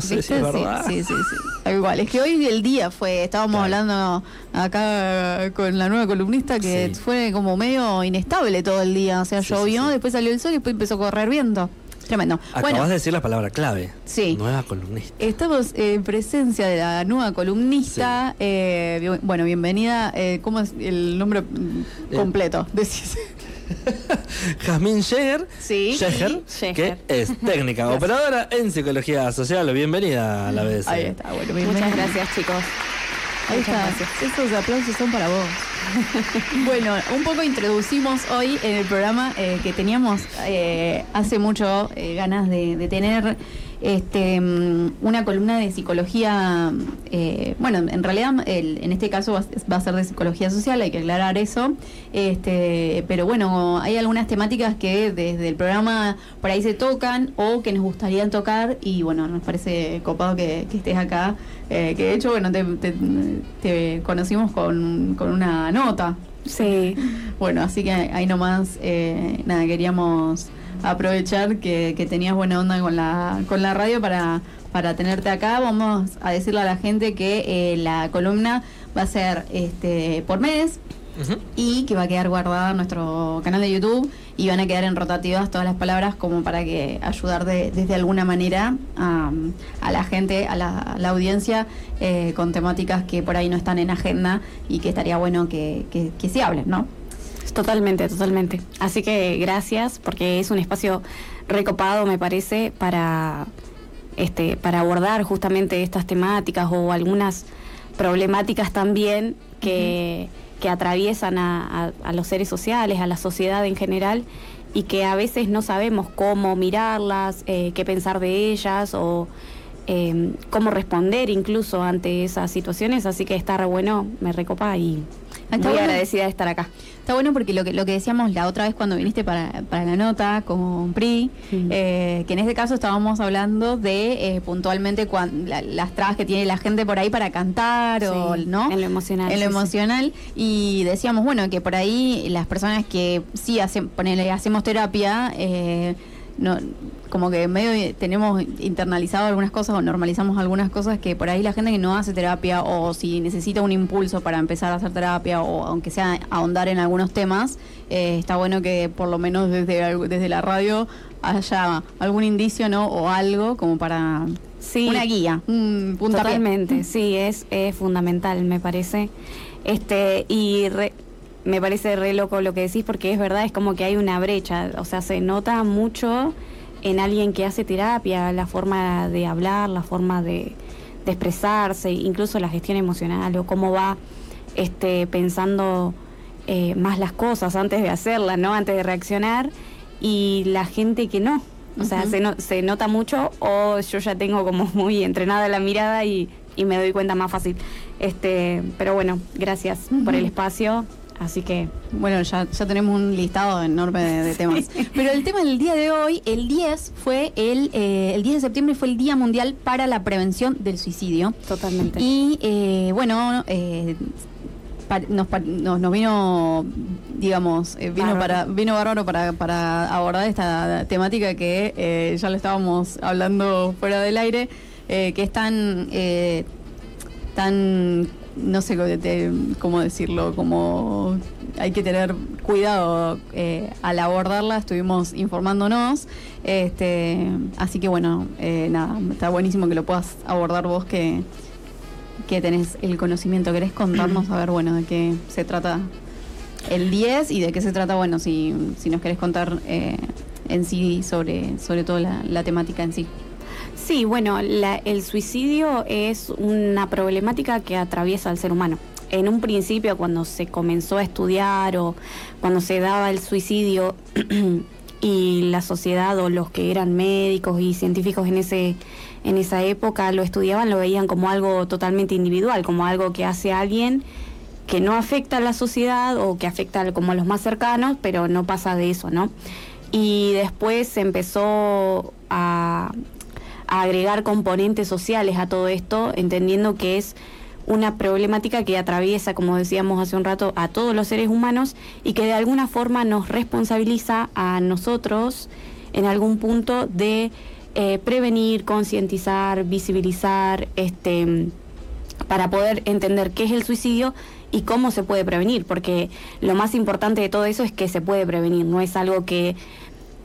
No sé si es Sí, verdad. sí, sí, sí. Tal cual. Es que hoy el día fue, estábamos Claro. hablando acá con la nueva columnista que Sí. fue como medio inestable todo el día. O sea, Sí, sí, llovió, sí. después salió el sol y después empezó a correr viento. Tremendo. Acabas bueno, de decir la palabra clave. Sí. Nueva columnista. Estamos en presencia de la nueva columnista. Eh, bien- bueno, bienvenida. Eh, ¿Cómo es el nombre mm, Eh. Jazmín Jäger. Sí. Que es técnica operadora en psicología social. Bienvenida a la vez. Ahí está, bueno, bienvenida. Muchas gracias, chicos. Ahí Muchas está. gracias. Esos aplausos son para vos. bueno, un poco introducimos hoy en el programa eh, que teníamos eh, hace mucho eh, ganas de, de tener este, mm, una columna de psicología. eh, bueno, en realidad el- en este caso va, va a ser de psicología social, hay que aclarar eso. Este, pero bueno, hay algunas temáticas que desde el programa por ahí se tocan o que nos gustaría tocar y bueno, nos parece copado que, que estés acá. eh, que de hecho, bueno, te, te- te conocimos con, con una nota. Sí, Bueno, así que ahí nomás, eh, nada, queríamos aprovechar que, que tenías buena onda con la, con la radio para, para tenerte acá. Vamos a decirle a la gente que eh, la columna va a ser este por mes y que va a quedar guardada en nuestro canal de YouTube y van a quedar en rotativas todas las palabras como para que ayudar de, desde alguna manera a, a la gente, a la, a la audiencia eh, con temáticas que por ahí no están en agenda y que estaría bueno que, que, que se hablen, ¿no? totalmente, totalmente. Así que gracias, porque es un espacio recopado, me parece, para este, para abordar justamente estas temáticas o algunas problemáticas también que, que atraviesan a, a- a los seres sociales, a la sociedad en general, y que a veces no sabemos cómo mirarlas, eh, qué pensar de ellas o eh, cómo responder incluso ante esas situaciones. Así que está re bueno, me recopa y muy agradecida de estar acá. Está bueno porque lo que, lo que decíamos la otra vez cuando viniste para, para la nota con PRI, eh, que en este caso estábamos hablando de eh, puntualmente cuan- la- las trabas que tiene la gente por ahí para cantar o no en lo emocional, en lo sí. emocional. Y decíamos bueno que por ahí las personas que sí hacen ponele, hacemos terapia eh, no como que medio tenemos internalizado algunas cosas o normalizamos algunas cosas que por ahí la gente que no hace terapia o si necesita un impulso para empezar a hacer terapia o aunque sea ahondar en algunos temas, eh, está bueno que por lo menos desde, desde la radio haya algún indicio no o algo como para Sí. una guía, un puntapié. Totalmente, sí, es, es fundamental, me parece. Este, y re- me parece re loco lo que decís, porque es verdad, es como que hay una brecha, o sea, se nota mucho en alguien que hace terapia, la forma de hablar, la forma de, de expresarse, incluso la gestión emocional, o cómo va este, pensando eh, más las cosas antes de hacerlas, ¿no? Antes de reaccionar, y la gente que no. O sea, se, no- se nota mucho o yo ya tengo como muy entrenada la mirada y, y me doy cuenta más fácil. Este, pero bueno, gracias por el espacio. Así que Bueno, ya, ya tenemos un listado enorme de, de temas. Pero el tema del día de hoy, el 10 fue el, eh, el 10 de septiembre fue el Día Mundial para la Prevención del Suicidio. totalmente. Y eh, bueno, eh, nos, nos, nos vino, digamos, eh, vino Bárbaro. para vino bárbaro para, para abordar esta temática que eh, ya lo estábamos hablando fuera del aire, eh, que es tan, eh, tan, no sé cómo decirlo, como hay que tener cuidado eh, al abordarla, estuvimos informándonos, este, así que bueno, eh, nada, está buenísimo que lo puedas abordar vos que que tenés el conocimiento. ¿Querés contarnos a ver, bueno, de qué se trata el 10 y de qué se trata, bueno, si, si nos querés contar eh, en sí sobre, sobre todo la temática en sí? Sí, bueno, la- el suicidio es una problemática que atraviesa al ser humano. En un principio, cuando se comenzó a estudiar o cuando se daba el suicidio y la sociedad o los que eran médicos y científicos en ese en esa época lo estudiaban, lo veían como algo totalmente individual, como algo que hace alguien que no afecta a la sociedad o que afecta como a los más cercanos, pero no pasa de eso, ¿no? Y después se empezó a, a agregar componentes sociales a todo esto, entendiendo que es una problemática que atraviesa, como decíamos hace un rato, a todos los seres humanos y que de alguna forma nos responsabiliza a nosotros en algún punto de eh, prevenir, concientizar, visibilizar, este, para poder entender qué es el suicidio y cómo se puede prevenir, porque lo más importante de todo eso es que se puede prevenir, no es algo que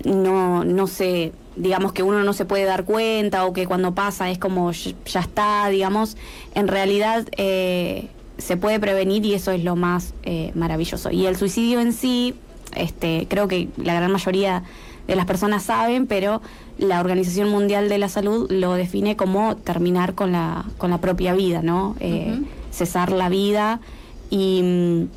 no, no se, digamos que uno no se puede dar cuenta o que cuando pasa es como ya está, digamos, en realidad eh, se puede prevenir y eso es lo más eh, maravilloso. Y el suicidio en sí, este, creo que la gran mayoría de las personas saben, pero la Organización Mundial de la Salud lo define como terminar con la, con la propia vida, ¿no? Eh, cesar la vida y,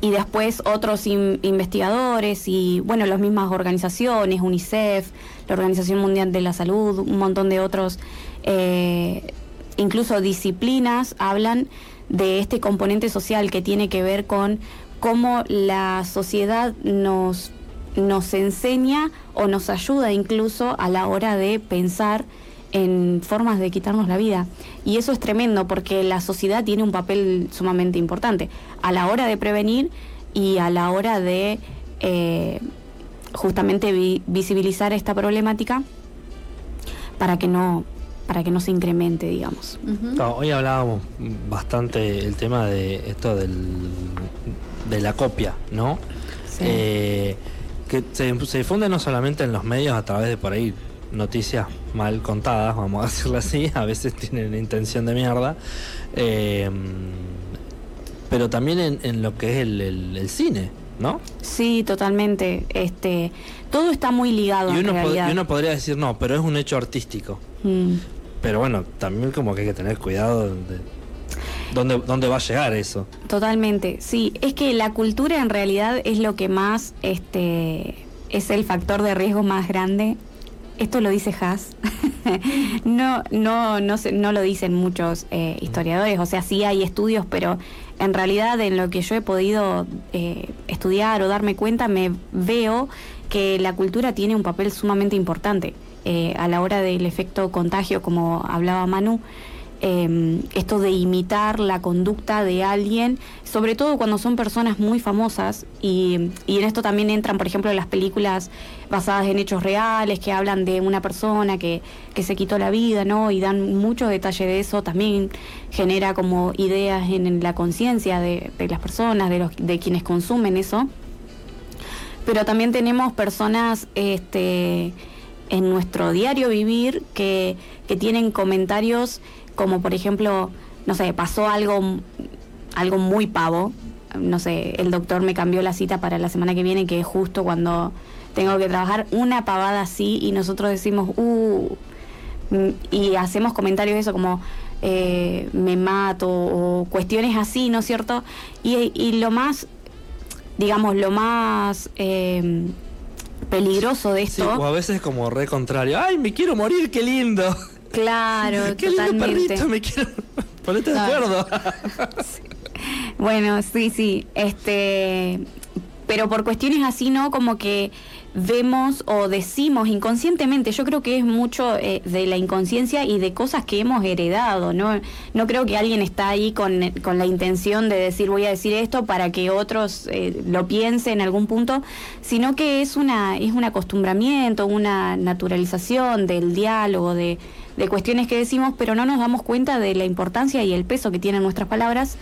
y después otros investigadores y, bueno, las mismas organizaciones, UNICEF, Organización Mundial de la Salud, un montón de otros, eh, incluso disciplinas, hablan de este componente social que tiene que ver con cómo la sociedad nos nos enseña o nos ayuda incluso a la hora de pensar en formas de quitarnos la vida. Y eso es tremendo porque la sociedad tiene un papel sumamente importante a la hora de prevenir y a la hora de eh, justamente visibilizar esta problemática para que no para que no se incremente, digamos. hoy hablábamos bastante el tema de esto del, de la copia, ¿no? Sí. Eh, que se, difunde no solamente en los medios a través de por ahí noticias mal contadas, vamos a decirlo así, a veces tienen intención de mierda, em, pero también en, lo que es el, cine, ¿no? Sí, totalmente. Este, todo está muy ligado. Y uno, y uno podría decir no, pero es un hecho artístico. Mm. Pero bueno, también como que hay que tener cuidado de ¿Dónde, ¿Dónde va a llegar eso? Totalmente, sí. Es que la cultura en realidad es lo que más, este, es el factor de riesgo más grande. Esto lo dice Haas. no, no, no, no lo dicen muchos eh, historiadores. O sea, sí hay estudios, pero en realidad en lo que yo he podido eh, estudiar o darme cuenta, me veo que la cultura tiene un papel sumamente importante eh, a la hora del efecto contagio, como hablaba Manu. Em, esto de imitar la conducta de alguien, sobre todo cuando son personas muy famosas, y, en esto también entran, por ejemplo, las películas basadas en hechos reales, que hablan de una persona que, que se quitó la vida, ¿no? Y dan mucho detalle de eso, también genera como ideas en, la conciencia de, las personas, de, los, de quienes consumen eso. Pero también tenemos personas este, en nuestro diario vivir que, que tienen comentarios como por ejemplo, no sé, pasó algo, algo muy pavo, no sé, el doctor me cambió la cita para la semana que viene, que es justo cuando tengo que trabajar, una pavada así, y nosotros decimos, uh, y hacemos comentarios de eso como, eh, me mato, o cuestiones así, ¿no es cierto? Y, lo más, digamos, lo más... Eh, peligroso de esto. o a veces como re contrario. ¡Ay, me quiero morir, qué lindo! Claro, Qué lindo perrito, me quiero. Ponete de acuerdo. Bueno, sí, sí. Este. Pero por cuestiones así, ¿no? Como que vemos o decimos inconscientemente. Yo creo que es mucho eh, de la inconsciencia y de cosas que hemos heredado, ¿no? No creo que alguien está ahí con, con la intención de decir voy a decir esto para que otros eh, lo piensen en algún punto, sino que es una es un acostumbramiento, una naturalización del diálogo, de de cuestiones que decimos, pero no nos damos cuenta de la importancia y el peso que tienen nuestras palabras.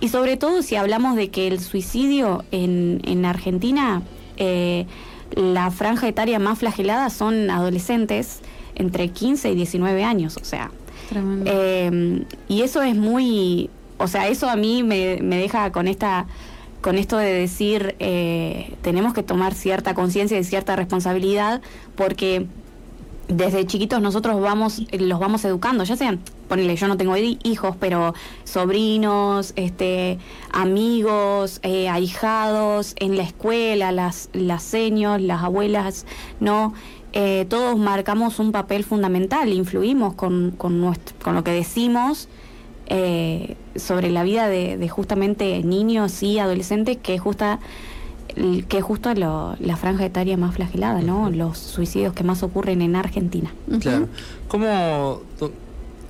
Y sobre todo si hablamos de que el suicidio en, en Argentina, eh, la franja etaria más flagelada son adolescentes entre 15 y 19 años, o sea. Eh, y eso es muy, o sea, eso a mí me, me deja con esta con esto de decir eh, tenemos que tomar cierta conciencia y cierta responsabilidad porque desde chiquitos nosotros vamos, los vamos educando, ya sean, ponele, yo no tengo hijos, pero sobrinos, este, amigos, eh, ahijados, en la escuela, las, las seños, las abuelas, ¿no? Eh, todos marcamos un papel fundamental, influimos con, con, nuestro, con lo que decimos eh, sobre la vida de, de, justamente niños y adolescentes, que justa que es justo la franja etaria más flagelada, ¿no? Los suicidios que más ocurren en Argentina. Claro. ¿Cómo,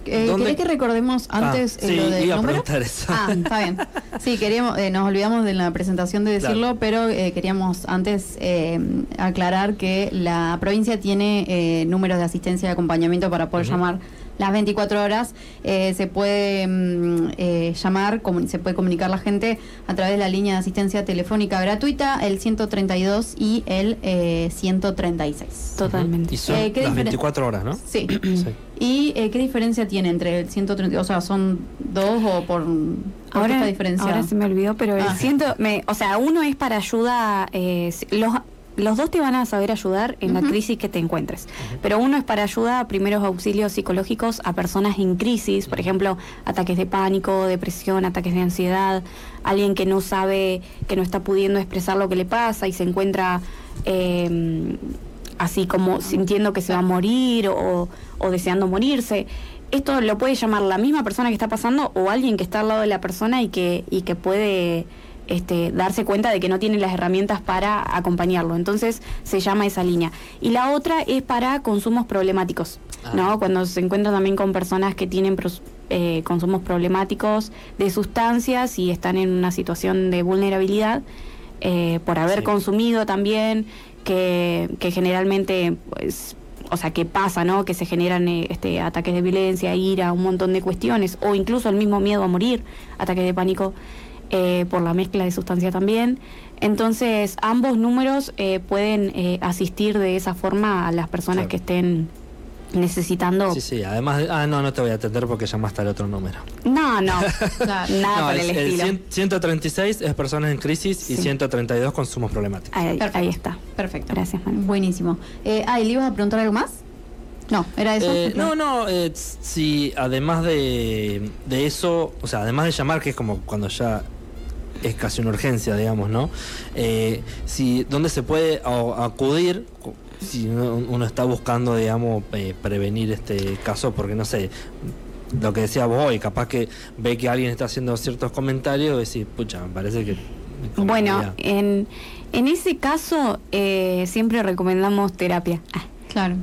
Eh, ¿Dónde- ¿Querés que recordemos antes Ah, eh, sí, lo del iba a número? preguntar eso. Ah, está bien. Sí, queríamos, eh, nos olvidamos de la presentación de decirlo, Claro. pero eh, queríamos antes eh, aclarar que la provincia tiene eh, números de asistencia y acompañamiento para poder llamar las 24 horas. Eh, se puede mm, eh, llamar, se puede comunicar la gente a través de la línea de asistencia telefónica gratuita, el 132 y el eh, 136. Totalmente. Y son Eh, ¿qué las diferen- 24 horas, ¿no? Sí. Sí. ¿Y eh, qué diferencia tiene entre el 130? O sea, ¿son dos o por, Ahora, esta diferencia? ahora se me olvidó, pero el Ah. ciento, me, o sea, uno es para ayuda, eh, los, los dos te van a saber ayudar en la crisis que te encuentres, pero uno es para ayuda a primeros auxilios psicológicos a personas en crisis, por ejemplo, ataques de pánico, depresión, ataques de ansiedad, alguien que no sabe, que no está pudiendo expresar lo que le pasa y se encuentra... eh, así como sintiendo que se va a morir o, o deseando morirse. Esto lo puede llamar la misma persona que está pasando o alguien que está al lado de la persona y que, y que puede este, darse cuenta de que no tiene las herramientas para acompañarlo. Entonces se llama esa línea. Y la otra es para consumos problemáticos, Ah. ¿no? Cuando se encuentran también con personas que tienen eh, consumos problemáticos de sustancias y están en una situación de vulnerabilidad eh, por haber Sí. consumido también, que, que generalmente, pues, o sea, que pasa, ¿no? Que se generan eh, este, ataques de violencia, ira, un montón de cuestiones, o incluso el mismo miedo a morir, ataques de pánico, eh, por la mezcla de sustancia también. Entonces, ambos números eh, pueden eh, asistir de esa forma a las personas Claro. que estén necesitando... Sí, sí, además, de- ah, no, no te voy a atender porque llamaste al otro número. No, no, Claro. nada no, por es- el estilo. cien- 136 es personas en crisis y Sí. 132 consumos problemáticos. Ahí está. Perfecto. Gracias, Manu. Buenísimo. Eh, ah, ¿y le ibas a preguntar algo más? No, ¿era eso? Eh, no, no, eh, si además de, de eso, o sea, además de llamar, que es como cuando ya es casi una urgencia, digamos, ¿no? Eh, si, ¿Dónde se puede acudir cu- si uno, uno está buscando, digamos, eh, prevenir este caso? Porque, no sé, lo que decía vos hoy, capaz que ve que alguien está haciendo ciertos comentarios y decís, pucha, me parece que... me Bueno, convendría". en, en ese caso eh, siempre recomendamos terapia. Ah, Claro.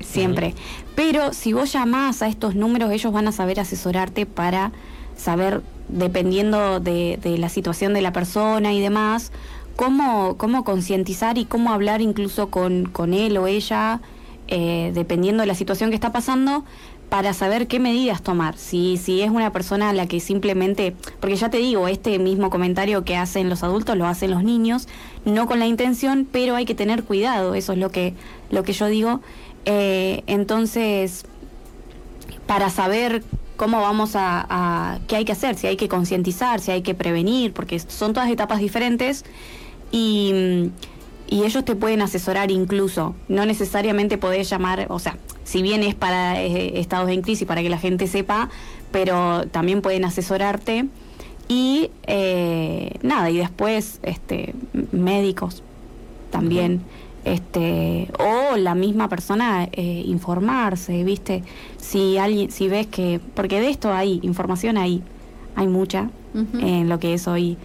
siempre. Pero si vos llamás a estos números, ellos van a saber asesorarte para saber, dependiendo de, la situación de la persona y demás, cómo, cómo concientizar y cómo hablar incluso con, con él o ella, eh, dependiendo de la situación que está pasando, para saber qué medidas tomar. Si, si es una persona la que simplemente, porque ya te digo, este mismo comentario que hacen los adultos lo hacen los niños, no con la intención, pero hay que tener cuidado, eso es lo que, lo que yo digo. Eh, entonces, para saber cómo vamos a, qué hay que hacer, si hay que concientizar, si hay que prevenir, porque son todas etapas diferentes y, mm, ellos te pueden asesorar incluso, no necesariamente podés llamar, o sea, si bien es para eh, estados en crisis, para que la gente sepa, pero también pueden asesorarte y eh, nada, y después este, médicos también. Este, o la misma persona eh, informarse, ¿viste? Si alguien, si ves que, porque de esto hay información ahí, hay mucha en lo que es hoy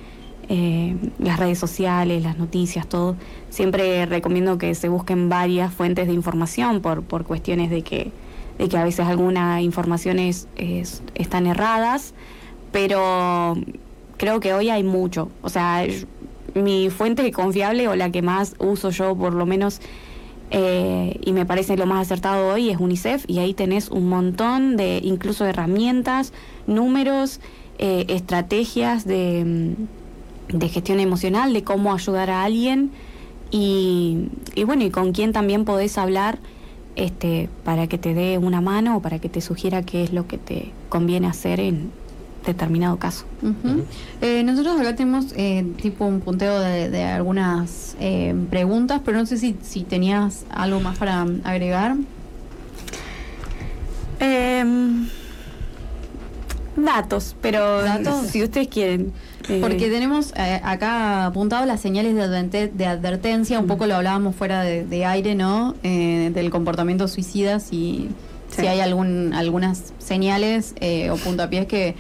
eh, las redes sociales, las noticias, todo. Siempre recomiendo que se busquen varias fuentes de información por, por cuestiones de que, de que a veces algunas informaciones es- están erradas, pero creo que hoy hay mucho. O sea, yo- mi fuente confiable o la que más uso yo por lo menos eh, y me parece lo más acertado hoy es UNICEF y ahí tenés un montón de incluso herramientas, números, eh, estrategias de, mm, de gestión emocional, de cómo ayudar a alguien y, y bueno, y con quién también podés hablar este, para que te dé una mano o para que te sugiera qué es lo que te conviene hacer en determinado caso. Eh, nosotros acá tenemos eh, tipo un punteo de, de algunas eh, preguntas, pero no sé si, si tenías algo más para agregar. Em, datos, pero ¿Datos? si ustedes quieren. eh, Porque tenemos eh, acá apuntado las señales de, adverte- de advertencia, un poco lo hablábamos fuera de, de aire, ¿no? Eh, del comportamiento suicida, si, Sí. si hay algún, algunas señales eh, o puntapiés que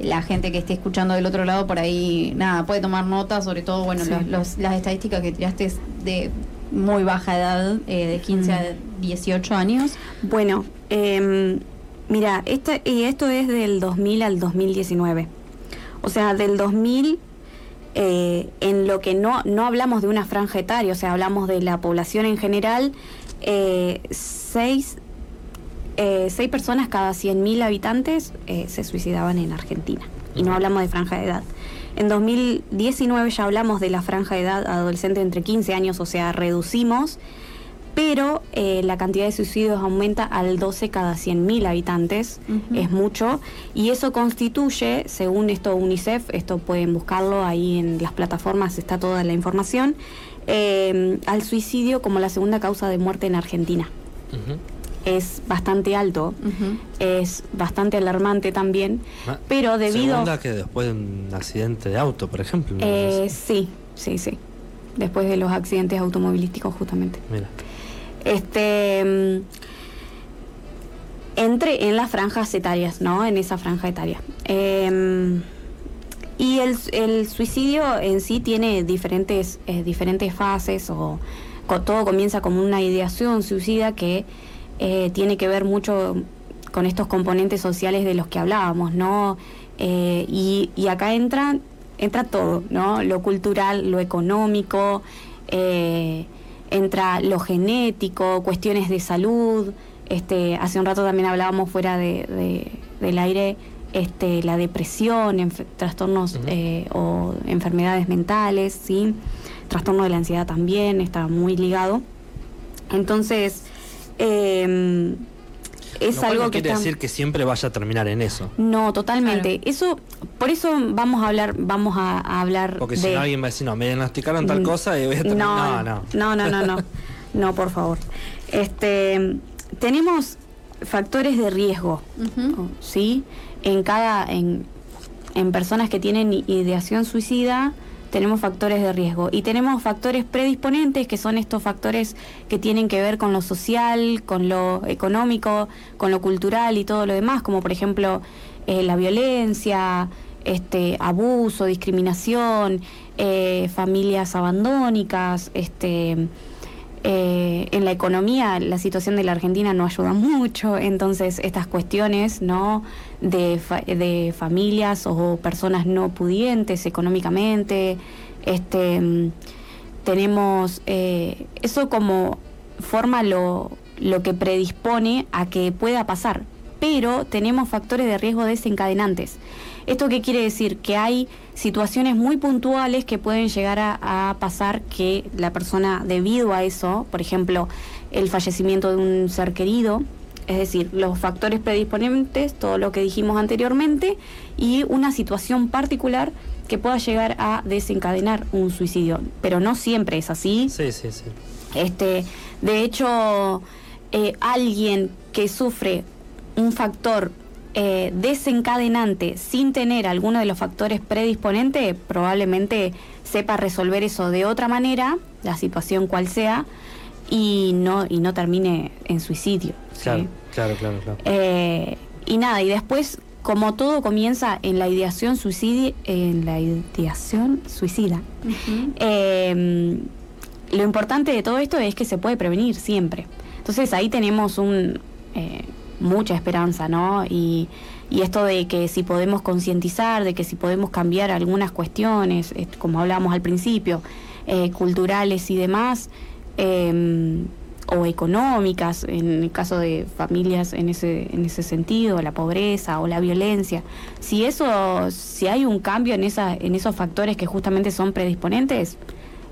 la gente que esté escuchando del otro lado por ahí, nada, puede tomar nota, sobre todo, bueno, Sí. los- los- las estadísticas que tiraste de muy baja edad, eh, de 15 a 18 años. Bueno, em, Mira, este, y esto es del 2000 al 2019. O sea, del 2000 eh, en lo que no, no hablamos de una franja etaria, o sea, hablamos de la población en general, eh, seis, eh, seis personas cada 100.000 habitantes eh, se suicidaban en Argentina. Y no hablamos de franja de edad. En 2019 ya hablamos de la franja de edad adolescente entre 15 años, o sea, reducimos, pero eh, la cantidad de suicidios aumenta al 12 cada 100.000 habitantes, es mucho, y eso constituye, según esto UNICEF, esto pueden buscarlo ahí en las plataformas, está toda la información, eh, al suicidio como la segunda causa de muerte en Argentina. Es bastante alto, es bastante alarmante también, Ah, pero debido... Segunda que después de un accidente de auto, por ejemplo. ¿no? Eh, sí, sí, sí. Después de los accidentes automovilísticos, justamente. Mira. Este. mm, Entre en las franjas etarias, ¿no? En esa franja etaria. Eh, y el, el suicidio en sí tiene diferentes, eh, diferentes fases, o todo comienza como una ideación suicida que eh, tiene que ver mucho con estos componentes sociales de los que hablábamos, ¿no? Eh, y, y acá entra, entra todo, ¿no? Lo cultural, lo económico, eh, entra lo genético, cuestiones de salud. Este, hace un rato también hablábamos fuera de, de- del aire este, la depresión, enf- trastornos eh, o enfermedades mentales, ¿sí? Trastorno de la ansiedad también está muy ligado. Entonces, eh, es Lo cual algo no que quiere está- decir que siempre vaya a terminar en eso. no, totalmente. Claro. Eso, por eso vamos a hablar, vamos a, a hablar Porque de. si no alguien va a decir, no, me diagnosticaron tal Mm, cosa y voy a terminar. No, no. no, no, no, no, no, por favor. Este, tenemos factores de riesgo, Ujú. ¿sí? En cada, en, en personas que tienen ideación suicida, tenemos factores de riesgo. Y tenemos factores predisponentes que son estos factores que tienen que ver con lo social, con lo económico, con lo cultural y todo lo demás, como por ejemplo eh, la violencia, este abuso, discriminación, eh, familias abandónicas, este eh, en la economía la situación de la Argentina no ayuda mucho, entonces estas cuestiones no de, fa- de familias o personas no pudientes económicamente, este mm, tenemos eh, eso como forma lo, lo que predispone a que pueda pasar, pero tenemos factores de riesgo desencadenantes. ¿Esto qué quiere decir? Que hay situaciones muy puntuales que pueden llegar a, a pasar que la persona, debido a eso, por ejemplo, el fallecimiento de un ser querido, es decir, los factores predisponentes, todo lo que dijimos anteriormente, y una situación particular que pueda llegar a desencadenar un suicidio. Pero no siempre es así. Sí, sí, sí. Este, de hecho, eh, alguien que sufre un factor eh, desencadenante sin tener alguno de los factores predisponentes, probablemente sepa resolver eso de otra manera, la situación cual sea, y no, y no termine en suicidio. ¿sí? Claro, claro, claro. Eh, y nada, y después, como todo comienza en la ideación suicida, en la ideación suicida, eh, lo importante de todo esto es que se puede prevenir siempre. Entonces ahí tenemos un eh, mucha esperanza, ¿no? Y, y esto de que si podemos concientizar, de que si podemos cambiar algunas cuestiones, como hablábamos al principio, eh, culturales y demás, eh, o económicas, en el caso de familias en ese, en ese sentido, la pobreza o la violencia. Si eso, si hay un cambio en esa, en esos factores que justamente son predisponentes,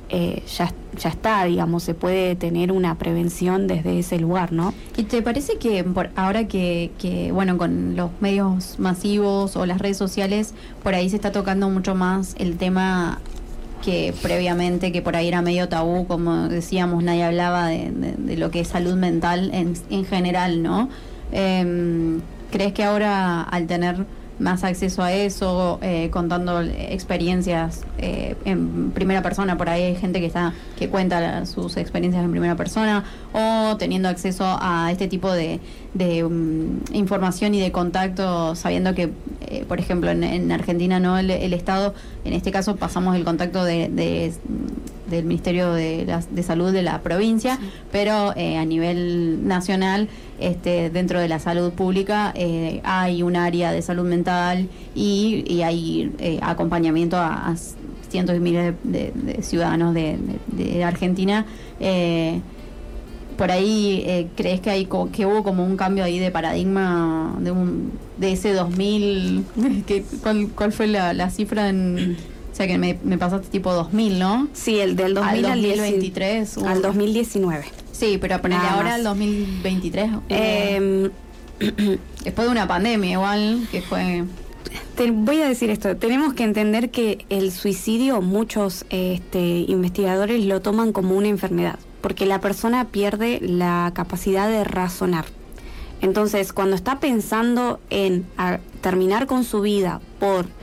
eh, ya, ya está, digamos, se puede tener una prevención desde ese lugar, ¿no? ¿Y te parece que por ahora que, que, bueno, con los medios masivos o las redes sociales, por ahí se está tocando mucho más el tema que previamente, que por ahí era medio tabú, como decíamos, nadie hablaba de, lo que es salud mental en, en general, ¿no? Em, ¿Crees que ahora al tener más acceso a eso, eh, contando experiencias eh, en primera persona, por ahí hay gente que está que cuenta sus experiencias en primera persona, o teniendo acceso a este tipo de, de, mm, información y de contacto, sabiendo que, eh, por ejemplo, en, en Argentina no el, el Estado, en este caso pasamos el contacto de, de, del Ministerio de, de, Salud de la provincia, pero eh, a nivel nacional, este, dentro de la salud pública, eh, hay un área de salud mental y, y hay eh, acompañamiento a, cientos y miles de, ciudadanos de, Argentina. por ahí, ¿crees que, hay, que hubo como un cambio ahí de paradigma de, un, de ese 2000? Que, ¿cuál, ¿Cuál fue la, la cifra en o sea que me, me pasaste tipo 2000, ¿no? Sí, el del 2000 al 2023. Al 2019. Sí, pero ponerle ahora al 2023. Eh, después de una pandemia igual, que fue... Te voy a decir esto, tenemos que entender que el suicidio muchos este, investigadores lo toman como una enfermedad, porque la persona pierde la capacidad de razonar. Entonces, cuando está pensando en terminar con su vida por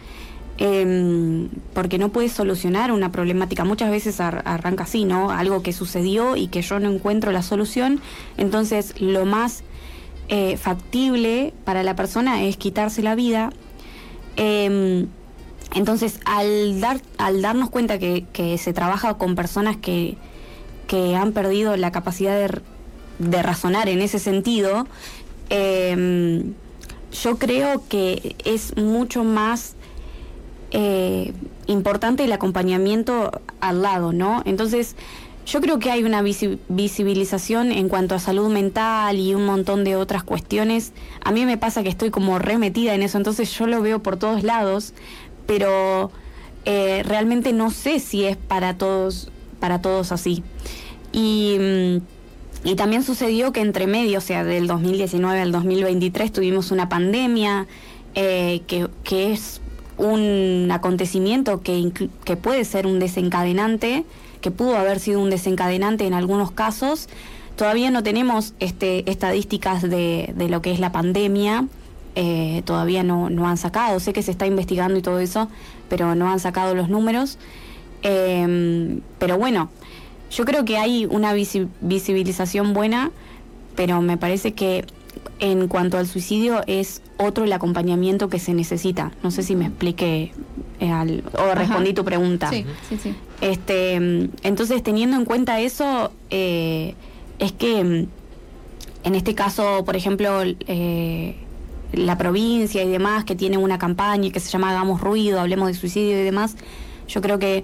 eh, porque no puedes solucionar una problemática. Muchas veces arranca así, ¿no? Algo que sucedió y que yo no encuentro la solución. Entonces, lo más eh, factible para la persona es quitarse la vida. Em, entonces, al, dar, al darnos cuenta que, se trabaja con personas que, que han perdido la capacidad de, de razonar en ese sentido, em, yo creo que es mucho más eh, importante el acompañamiento al lado, ¿no? Entonces, yo creo que hay una visibilización en cuanto a salud mental y un montón de otras cuestiones. A mí me pasa que estoy como remetida en eso, entonces yo lo veo por todos lados, pero eh, realmente no sé si es para todos, para todos así. Y, mm, también sucedió que entre medio, o sea, del 2019 al 2023 tuvimos una pandemia eh, que, que es un acontecimiento que, que puede ser un desencadenante, que pudo haber sido un desencadenante en algunos casos. Todavía no tenemos este, estadísticas de, de lo que es la pandemia, eh, todavía no, no, han sacado, sé que se está investigando y todo eso, pero no han sacado los números. Em, pero bueno, yo creo que hay una visibilización buena, pero me parece que en cuanto al suicidio es otro el acompañamiento que se necesita. No sé si me expliqué eh, o respondí tu pregunta. Sí, sí, sí. Este, entonces, teniendo en cuenta eso, eh, es que mm, en este caso, por ejemplo, eh, la provincia y demás, que tiene una campaña que se llama Hagamos Ruido, hablemos de suicidio y demás, yo creo que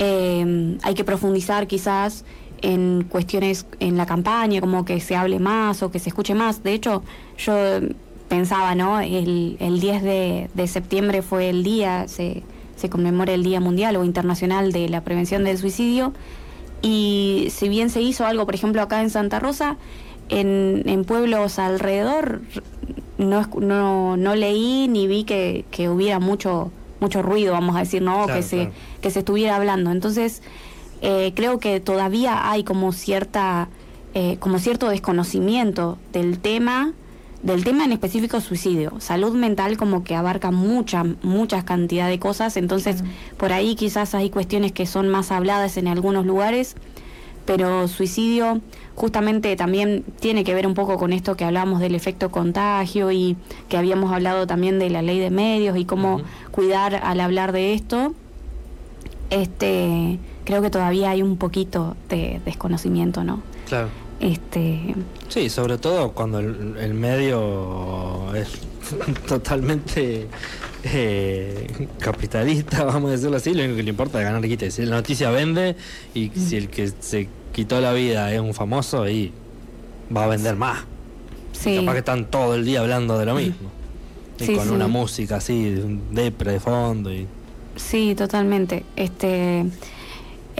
hay que profundizar quizás en cuestiones en la campaña, como que se hable más o que se escuche más. De hecho, yo pensaba, ¿no? El, el 10 de, de, septiembre fue el día, se, se conmemora el Día Mundial o Internacional de la Prevención del Suicidio. Y si bien se hizo algo, por ejemplo, acá en Santa Rosa, en, en pueblos alrededor, no, no, no leí ni vi que, que hubiera mucho mucho ruido, vamos a decir, ¿no? que, se, que se estuviera hablando. Entonces, eh, creo que todavía hay como cierta eh, como cierto desconocimiento del tema del tema en específico suicidio. Salud mental como que abarca mucha muchas cantidad de cosas entonces por ahí quizás hay cuestiones que son más habladas en algunos lugares pero suicidio justamente también tiene que ver un poco con esto que hablamos del efecto contagio y que habíamos hablado también de la ley de medios y cómo cuidar al hablar de esto este creo que todavía hay un poquito de desconocimiento, ¿no? Claro. Este... Sí, sobre todo cuando el, medio es totalmente eh, capitalista, vamos a decirlo así, lo único que le importa es ganar guita. Si la noticia vende y si el que se quitó la vida es un famoso, ahí va a vender más. Sí. Capaz que están todo el día hablando de lo mismo. Y con una música así, depre de fondo. Y... Sí, totalmente. Este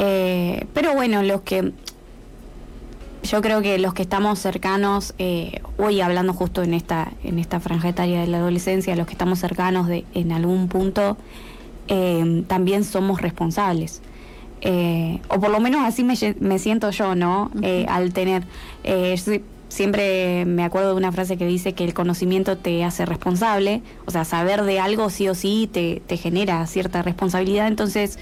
eh, pero bueno, los que yo creo que los que estamos cercanos, eh, hoy hablando justo en esta, en esta franja etaria de la adolescencia, los que estamos cercanos de, en algún punto, eh, también somos responsables. o por lo menos así me, me siento yo, ¿no? al tener, siempre me acuerdo de una frase que dice que el conocimiento te hace responsable, o sea, saber de algo sí o sí te, te genera cierta responsabilidad, entonces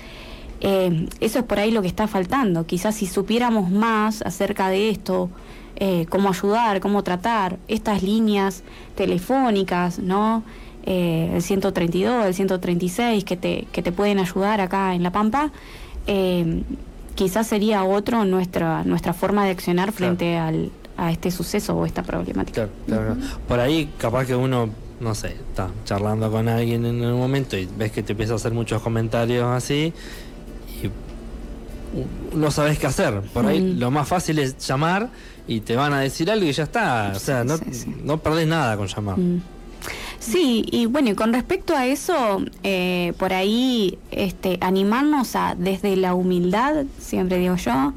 eh, eso es por ahí lo que está faltando. Quizás si supiéramos más acerca de esto, eh, cómo ayudar, cómo tratar estas líneas telefónicas, ¿no? Eh, el 132, el 136, que te, que te pueden ayudar acá en La Pampa, quizás sería otro nuestra, nuestra forma de accionar frente al, a este suceso o esta problemática. Claro, Por ahí capaz que uno, no sé, está charlando con alguien en un momento y ves que te empieza a hacer muchos comentarios así y no sabes qué hacer. Por ahí lo más fácil es llamar y te van a decir algo y ya está. O sea, no, no perdés nada con llamar. Mm. Sí, y bueno, y con respecto a eso, eh, por ahí este, animarnos a, desde la humildad, siempre digo yo,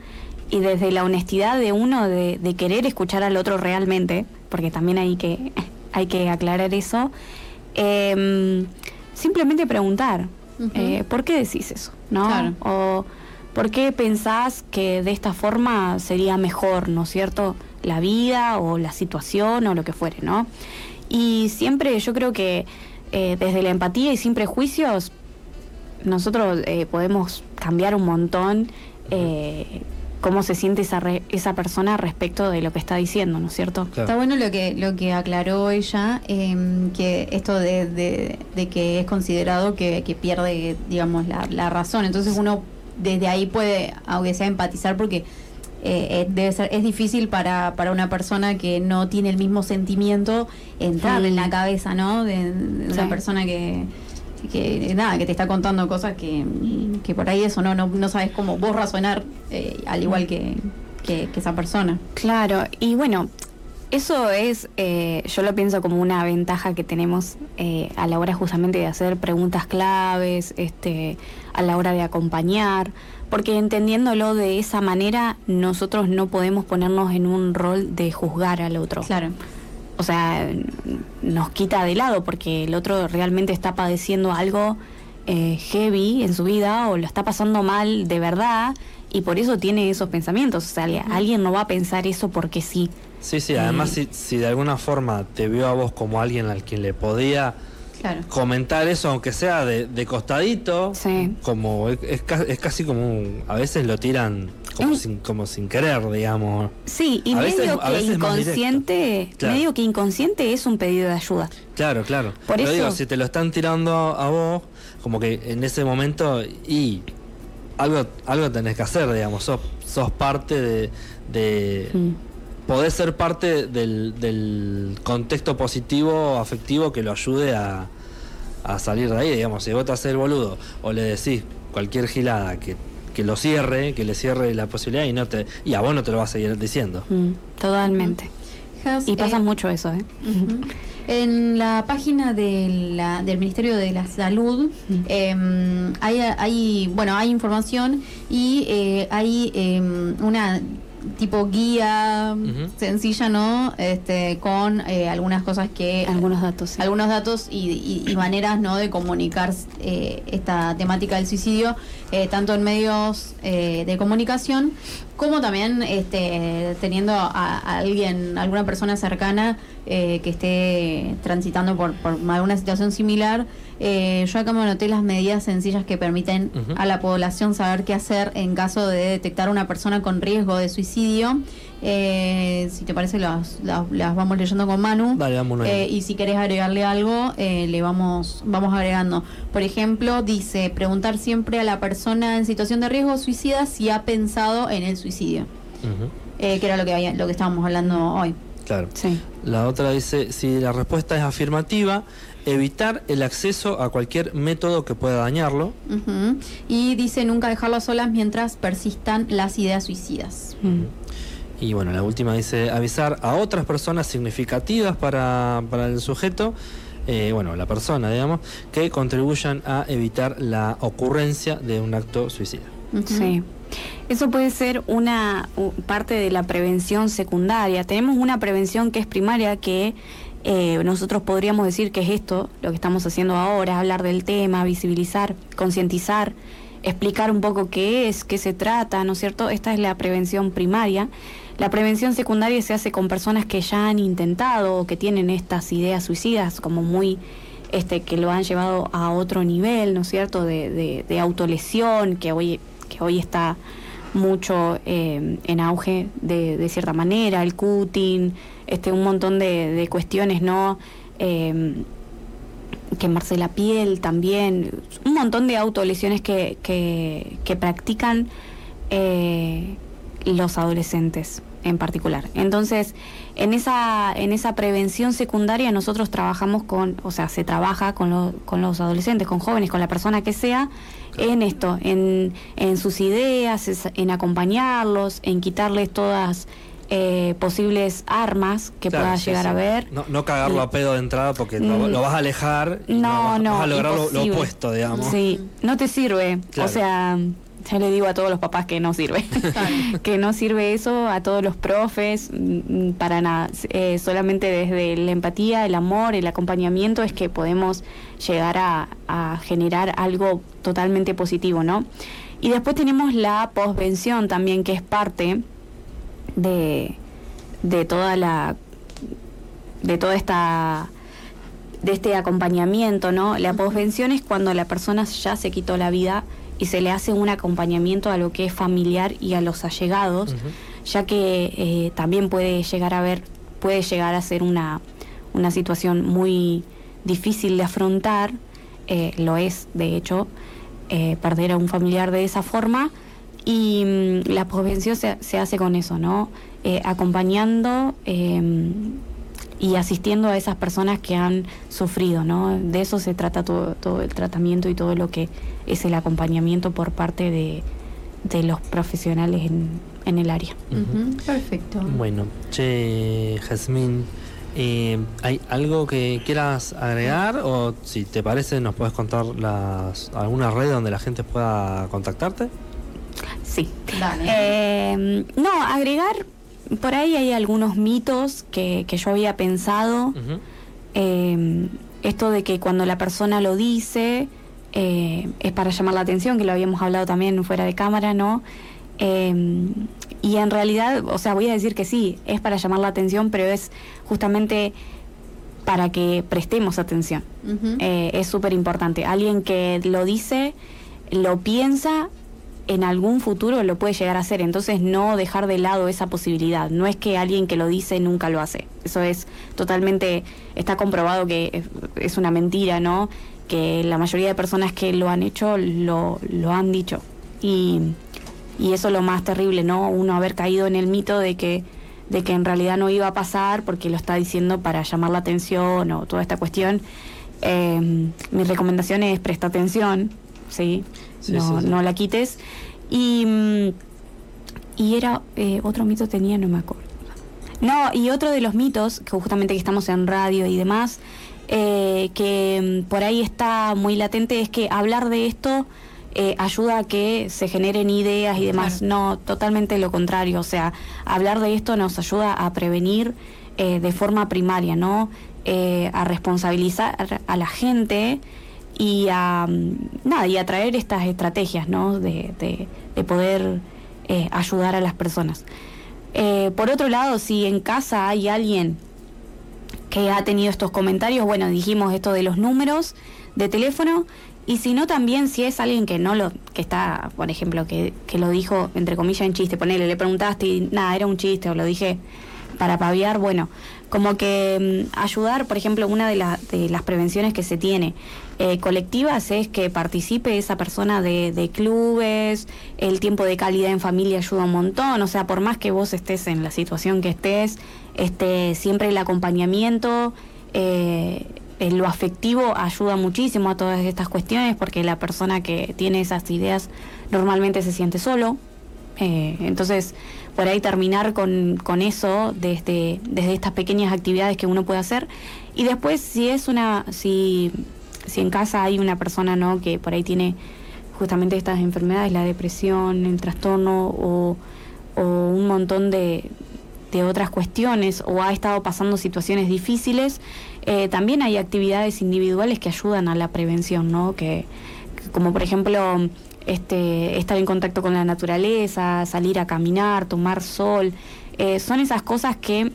y desde la honestidad de uno de, querer escuchar al otro realmente, porque también hay que, hay que aclarar eso, em, simplemente preguntar, eh, ¿por qué decís eso? ¿No? O ¿por qué pensás que de esta forma sería mejor, ¿no es cierto? La vida o la situación o lo que fuere, ¿no? Y siempre yo creo que eh, desde la empatía y sin prejuicios, nosotros eh, podemos cambiar un montón cómo se siente esa, esa persona respecto de lo que está diciendo, ¿no es cierto? Está bueno lo que, lo que aclaró ella, em, que esto de, de, que es considerado que, que pierde, digamos, la, la razón. Entonces uno desde ahí puede, aunque sea empatizar, porque eh, eh, debe ser, es difícil para, para una persona que no tiene el mismo sentimiento entrar en la cabeza, ¿no? De, una persona que, que nada, que te está contando cosas que, que por ahí eso no, no, no sabes cómo vos razonar eh, al igual que, que, esa persona. Claro, y bueno, eso es, yo lo pienso como una ventaja que tenemos a la hora justamente de hacer preguntas claves, este, a la hora de acompañar porque entendiéndolo de esa manera nosotros no podemos ponernos en un rol de juzgar al otro. Claro. O sea, nos quita de lado porque el otro realmente está padeciendo algo eh, heavy en su vida o lo está pasando mal de verdad y por eso tiene esos pensamientos. O sea, alguien no va a pensar eso porque sí. Sí, sí, además si, si de alguna forma te vio a vos como alguien al quien le podía comentar eso, aunque sea de, costadito, como es, casi como a veces lo tiran como, sin, como sin querer, digamos. Sí, y medio que inconsciente, medio que inconsciente es un pedido de ayuda. Claro, claro. Por eso digo, si te lo están tirando a vos, como que en ese momento y algo algo tenés que hacer, digamos, sos, sos parte de, de mm. podés ser parte del, del contexto positivo, afectivo que lo ayude a, a salir de ahí, digamos, si vos te haces el boludo o le decís cualquier gilada que, que lo cierre, que le cierre la posibilidad y no te y a vos no te lo vas a seguir diciendo. Mm, totalmente. y pasa eh, mucho eso, ¿eh? En la página de la, del Ministerio de la Salud em, hay, hay, bueno, hay información y eh, hay em, una tipo guía sencilla, ¿no? Este, con eh, algunas cosas que... Algunos datos. Algunos datos y, maneras, ¿no? De comunicar eh, esta temática del suicidio, eh, tanto en medios de comunicación como también este, teniendo a, alguien, alguna persona cercana que esté transitando por, por alguna situación similar. Eh, yo acá me anoté las medidas sencillas que permiten a la población saber qué hacer en caso de detectar a una persona con riesgo de suicidio. Eh, si te parece, las, las, vamos leyendo con Manu. eh, y si querés agregarle algo, eh, le vamos, vamos agregando. Por ejemplo, dice, preguntar siempre a la persona en situación de riesgo suicida si ha pensado en el suicidio. que era lo que, había, lo que estábamos hablando hoy. Claro. La otra dice, si la respuesta es afirmativa, evitar el acceso a cualquier método que pueda dañarlo. Y dice nunca dejarlo solas mientras persistan las ideas suicidas. Y bueno, la última dice avisar a otras personas significativas para, para el sujeto, eh, bueno, la persona, digamos, que contribuyan a evitar la ocurrencia de un acto suicida. Sí. Eso puede ser una parte de la prevención secundaria. Tenemos una prevención que es primaria, que eh, nosotros podríamos decir que es esto, lo que estamos haciendo ahora, hablar del tema, visibilizar, concientizar, explicar un poco qué es, qué se trata, ¿no es cierto? Esta es la prevención primaria. La prevención secundaria se hace con personas que ya han intentado o que tienen estas ideas suicidas como muy este que lo han llevado a otro nivel, ¿no es cierto? De, de autolesión que hoy que hoy está mucho eh, en auge de, cierta manera, el cutting, este, un montón de, cuestiones, ¿no? Eh, quemarse la piel también, un montón de autolesiones que, que, que practican eh, los adolescentes en particular. Entonces, en esa, en esa prevención secundaria nosotros trabajamos con, o sea, se trabaja con, con los adolescentes, con jóvenes, con la persona que sea, en esto, en, en sus ideas, en acompañarlos, en quitarles todas eh, posibles armas que pueda llegar a ver. No, no cagarlo a pedo de entrada porque lo, mm. vas a alejar y no, no, vas, a lograr lo, opuesto, digamos. Sí, no te sirve. O sea, ya le digo a todos los papás que no sirve. que no sirve eso, a todos los profes, mm, para nada. Eh, solamente desde la empatía, el amor, el acompañamiento es que podemos llegar a, a generar algo totalmente positivo, ¿no? Y después tenemos la posvención también, que es parte de, de toda la de toda esta de este acompañamiento, ¿no? La posvención es cuando la persona ya se quitó la vida y se le hace un acompañamiento a lo que es familiar y a los allegados, ya que eh, también puede llegar a ver, puede llegar a ser una, una situación muy difícil de afrontar, eh, lo es de hecho, eh, perder a un familiar de esa forma, y mm, la prevención se, se, hace con eso, ¿no? Eh, acompañando em, y asistiendo a esas personas que han sufrido, ¿no? De eso se trata todo, todo el tratamiento y todo lo que es el acompañamiento por parte de, de los profesionales en, en el área. Perfecto. Bueno, che, Jazmín, eh, ¿hay algo que quieras agregar o si te parece nos puedes contar las, alguna red donde la gente pueda contactarte? Sí. Eh, no, agregar, por ahí hay algunos mitos que, que yo había pensado. Eh, esto de que cuando la persona lo dice eh, es para llamar la atención, que lo habíamos hablado también fuera de cámara, ¿no? y en realidad, o sea, voy a decir que sí, es para llamar la atención, pero es justamente para que prestemos atención. es súper importante. Alguien que lo dice, lo piensa en algún futuro lo puede llegar a hacer. Entonces no dejar de lado esa posibilidad. No es que alguien que lo dice nunca lo hace. Eso es totalmente, está comprobado que es una mentira, ¿no? Que la mayoría de personas que lo han hecho lo, lo han dicho. Y, y eso es lo más terrible, ¿no? Uno haber caído en el mito de que de que en realidad no iba a pasar porque lo está diciendo para llamar la atención o toda esta cuestión. Eh, mi recomendación es presta atención, ¿sí? no, no la quites. Y, mm, y era, eh, otro mito tenía, no me acuerdo. No, y otro de los mitos, que justamente que estamos en radio y demás, eh, que mm, por ahí está muy latente, es que hablar de esto eh, ayuda a que se generen ideas y demás. No, totalmente lo contrario. O sea, hablar de esto nos ayuda a prevenir de forma primaria, ¿no? a responsabilizar a la gente y a, nada, y a traer estas estrategias ¿no? de, de, poder eh, ayudar a las personas. Eh, por otro lado, si en casa hay alguien que ha tenido estos comentarios, bueno, dijimos esto de los números de teléfono, y si no también si es alguien que no lo, que está, por ejemplo, que, que lo dijo entre comillas en chiste, ponele, le preguntaste y nada, era un chiste o lo dije para paviar, bueno, como que mm, ayudar, por ejemplo, una de, de, las prevenciones que se tiene eh, colectivas es que participe esa persona de, clubes, el tiempo de calidad en familia ayuda un montón, o sea, por más que vos estés en la situación que estés, este, siempre el acompañamiento, eh, lo afectivo ayuda muchísimo a todas estas cuestiones porque la persona que tiene esas ideas normalmente se siente solo. Eh, entonces, por ahí terminar con, con eso desde, desde estas pequeñas actividades que uno puede hacer. Y después, si es una, si, si en casa hay una persona ¿no? que por ahí tiene justamente estas enfermedades, la depresión, el trastorno o, un montón de, de otras cuestiones o ha estado pasando situaciones difíciles, eh, también hay actividades individuales que ayudan a la prevención, ¿no? Que, como por ejemplo este, estar en contacto con la naturaleza, salir a caminar, tomar sol, eh, son esas cosas que,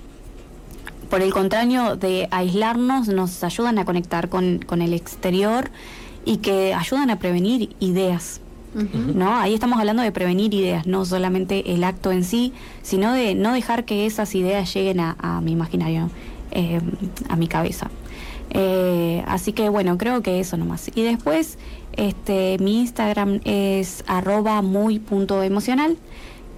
por el contrario de aislarnos, nos ayudan a conectar con, con el exterior y que ayudan a prevenir ideas. ¿No? Ahí estamos hablando de prevenir ideas, no solamente el acto en sí, sino de no dejar que esas ideas lleguen a, mi imaginario, eh, a mi cabeza. Eh, así que bueno, creo que eso nomás. Y después, este, mi Instagram es arroba muy punto emocional.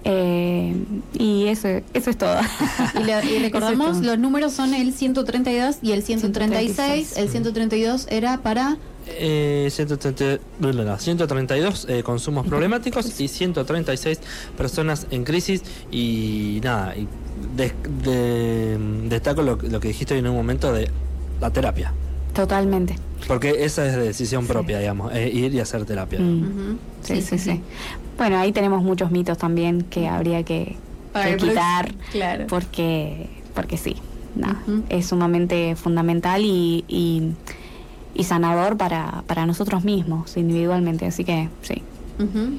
Eh, y eso, eso es todo. Y, le- y recordamos, es todo. los números son el 132 y el 136. 136. El 132 era para... Eh, 130 no, no, no, 132 eh, consumos problemáticos y 136 personas en crisis y nada, y des- de- destaco lo, lo que dijiste en un momento de la terapia, Totalmente. porque esa es de decisión propia, digamos, eh, ir y hacer terapia. Mm. Sí, sí, sí, Bueno, ahí tenemos muchos mitos también que habría que, quitar Claro. porque, porque sí, no, es sumamente fundamental y, y, y sanador para, para nosotros mismos individualmente, así que sí. Ujú.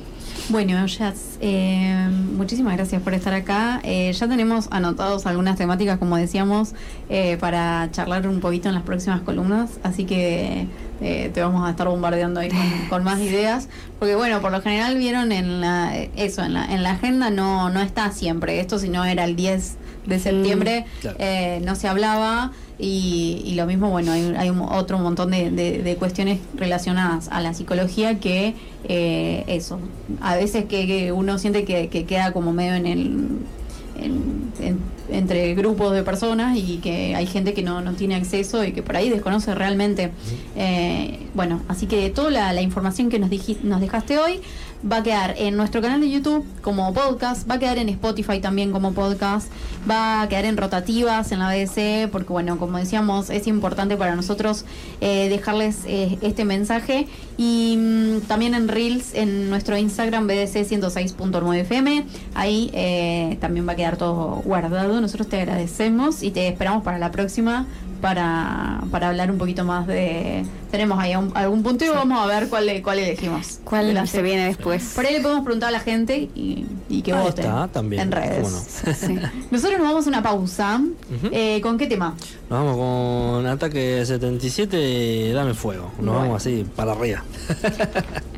Bueno, Jazz, eh, muchísimas gracias por estar acá. Eh, ya tenemos anotados algunas temáticas, como decíamos, eh, para charlar un poquito en las próximas columnas, así que eh, te vamos a estar bombardeando ahí con, con más ideas, porque bueno, por lo general vieron en la, eso, en la, en la agenda no, no está siempre esto, si no era el 10 de septiembre, Claro. eh, no se hablaba. Y, y lo mismo, bueno, hay, hay un- otro montón de, de- de cuestiones relacionadas a la psicología que eh, eso, a veces que, que uno siente que, que queda como medio en el... en- en- entre grupos de personas y que hay gente que no, no tiene acceso y que por ahí desconoce realmente. Eh, bueno, así que toda la, información que nos, diji- nos dejaste hoy va a quedar en nuestro canal de YouTube como podcast, va a quedar en Spotify también como podcast, va a quedar en rotativas en la BDC, porque bueno, como decíamos, es importante para nosotros eh, dejarles eh, este mensaje. Y mm, también en Reels en nuestro Instagram BDC 106.9 FM, ahí eh, también va a quedar todo guardado, nosotros te agradecemos y te esperamos para la próxima para, para hablar un poquito más de... Tenemos ahí un- algún punto y vamos a ver cuál, cuál elegimos. ¿Cuál De se viene después? por ahí le podemos preguntar a la gente y, y que Ahí voten está, también, en redes. no. Sí. Nosotros nos vamos a una pausa. Eh, ¿Con qué tema? Nos vamos con ataque 77, dame fuego, nos Bueno. vamos así para arriba.